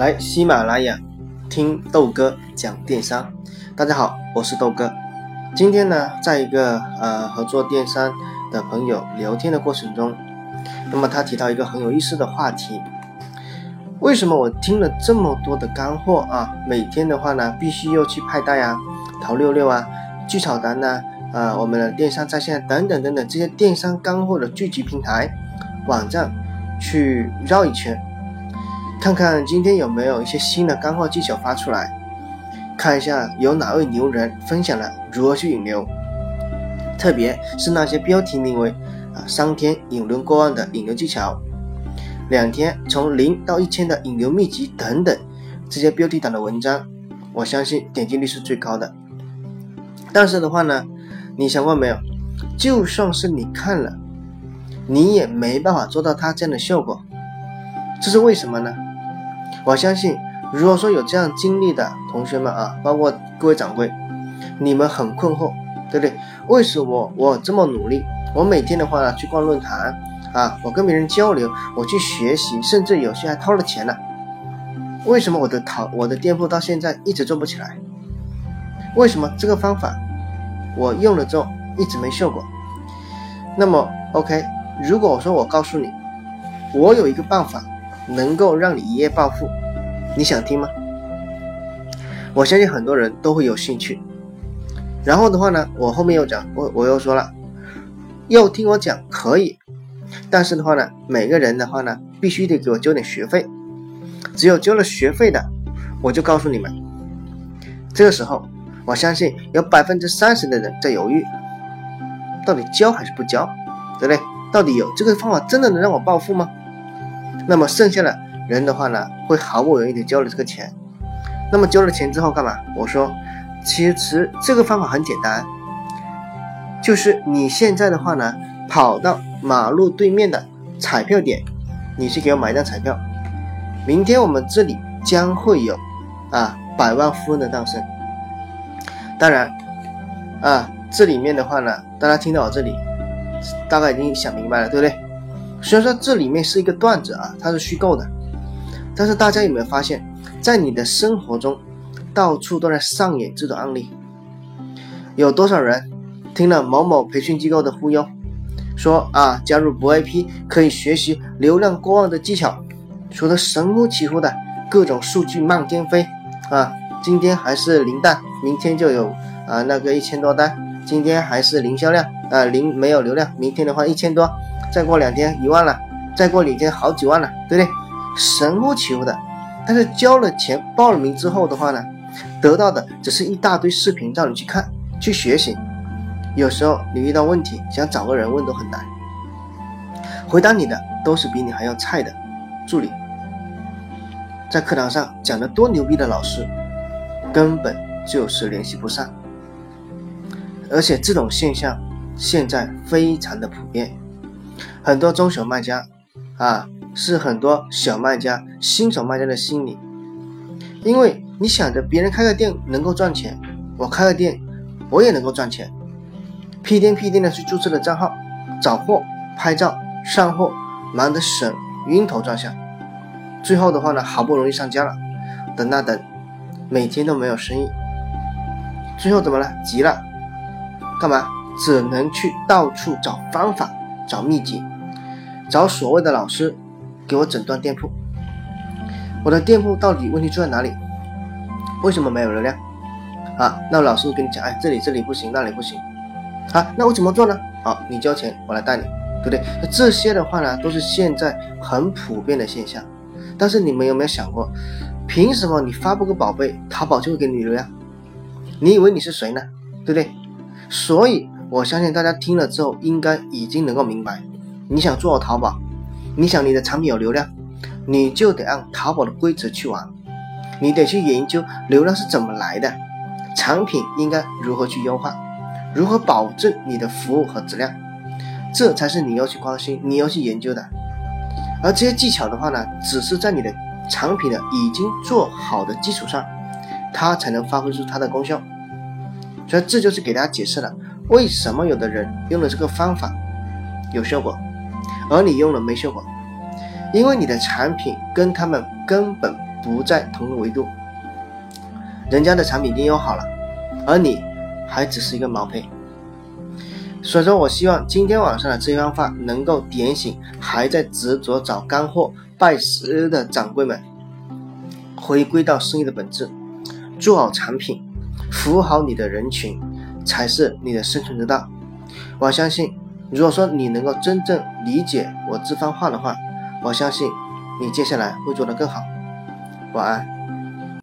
来喜马拉雅听豆哥讲电商。大家好，我是豆哥。今天呢，在一个呃合作电商的朋友聊天的过程中，那么他提到一个很有意思的话题：为什么我听了这么多的干货啊，每天的话呢，必须要去派代啊、淘六六啊、聚草单呐、啊我们的电商在线等等等等这些电商干货的聚集平台网站去绕一圈？看看今天有没有一些新的干货技巧发出来，看一下有哪位牛人分享了如何去引流，特别是那些标题名为“啊三天引流过万的引流技巧”，两天从零到一千的引流秘籍等等这些标题党的文章，我相信点击率是最高的。但是的话呢，你想过没有？就算是你看了，你也没办法做到他这样的效果，这是为什么呢？我相信，如果说有这样经历的同学们啊，包括各位掌柜，你们很困惑，对不对？为什么我这么努力？我每天的话呢，去逛论坛啊，我跟别人交流，我去学习，甚至有些还掏了钱呢。为什么我的淘我的店铺到现在一直做不起来？为什么这个方法我用了之后一直没效果？那么 OK，如果我说我告诉你，我有一个办法。能够让你一夜暴富，你想听吗？我相信很多人都会有兴趣。然后的话呢，我后面又讲，我我又说了，要听我讲可以，但是的话呢，每个人的话呢，必须得给我交点学费。只有交了学费的，我就告诉你们。这个时候，我相信有百分之三十的人在犹豫，到底交还是不交，对不对？到底有这个方法真的能让我暴富吗？那么剩下的人的话呢，会毫不犹豫的交了这个钱。那么交了钱之后干嘛？我说，其实这个方法很简单，就是你现在的话呢，跑到马路对面的彩票点，你去给我买一张彩票。明天我们这里将会有啊百万富翁的诞生。当然，啊这里面的话呢，大家听到我这里，大概已经想明白了，对不对？虽然说这里面是一个段子啊，它是虚构的，但是大家有没有发现，在你的生活中，到处都在上演这种案例？有多少人听了某某培训机构的忽悠，说啊加入博 IP 可以学习流量过万的技巧，说的神乎其乎的，各种数据漫天飞啊，今天还是零单，明天就有啊那个一千多单，今天还是零销量啊零没有流量，明天的话一千多。再过两天一万了，再过两天好几万了，对不对？神乎其乎的，但是交了钱报了名之后的话呢，得到的只是一大堆视频让你去看、去学习。有时候你遇到问题想找个人问都很难，回答你的都是比你还要菜的助理。在课堂上讲的多牛逼的老师，根本就是联系不上。而且这种现象现在非常的普遍。很多中小卖家，啊，是很多小卖家、新手卖家的心理，因为你想着别人开个店能够赚钱，我开个店我也能够赚钱，屁颠屁颠的去注册了账号，找货、拍照、上货，忙得神晕头转向，最后的话呢，好不容易上架了，等啊等，每天都没有生意，最后怎么了？急了，干嘛？只能去到处找方法。找秘籍，找所谓的老师给我诊断店铺。我的店铺到底问题出在哪里？为什么没有流量？啊，那老师跟你讲，哎，这里这里不行，那里不行。啊，那我怎么做呢？好，你交钱，我来带你，对不对？那这些的话呢，都是现在很普遍的现象。但是你们有没有想过，凭什么你发布个宝贝，淘宝就会给你流量？你以为你是谁呢？对不对？所以。我相信大家听了之后，应该已经能够明白，你想做淘宝，你想你的产品有流量，你就得按淘宝的规则去玩，你得去研究流量是怎么来的，产品应该如何去优化，如何保证你的服务和质量，这才是你要去关心、你要去研究的。而这些技巧的话呢，只是在你的产品的已经做好的基础上，它才能发挥出它的功效。所以这就是给大家解释了。为什么有的人用了这个方法有效果，而你用了没效果？因为你的产品跟他们根本不在同个维度。人家的产品已经用好了，而你还只是一个毛坯。所以说我希望今天晚上的这番话能够点醒还在执着找干货、拜师的掌柜们，回归到生意的本质，做好产品，服务好你的人群，才是你的生存之道。我相信，如果说你能够真正理解我这番话的话，我相信你接下来会做得更好。晚安。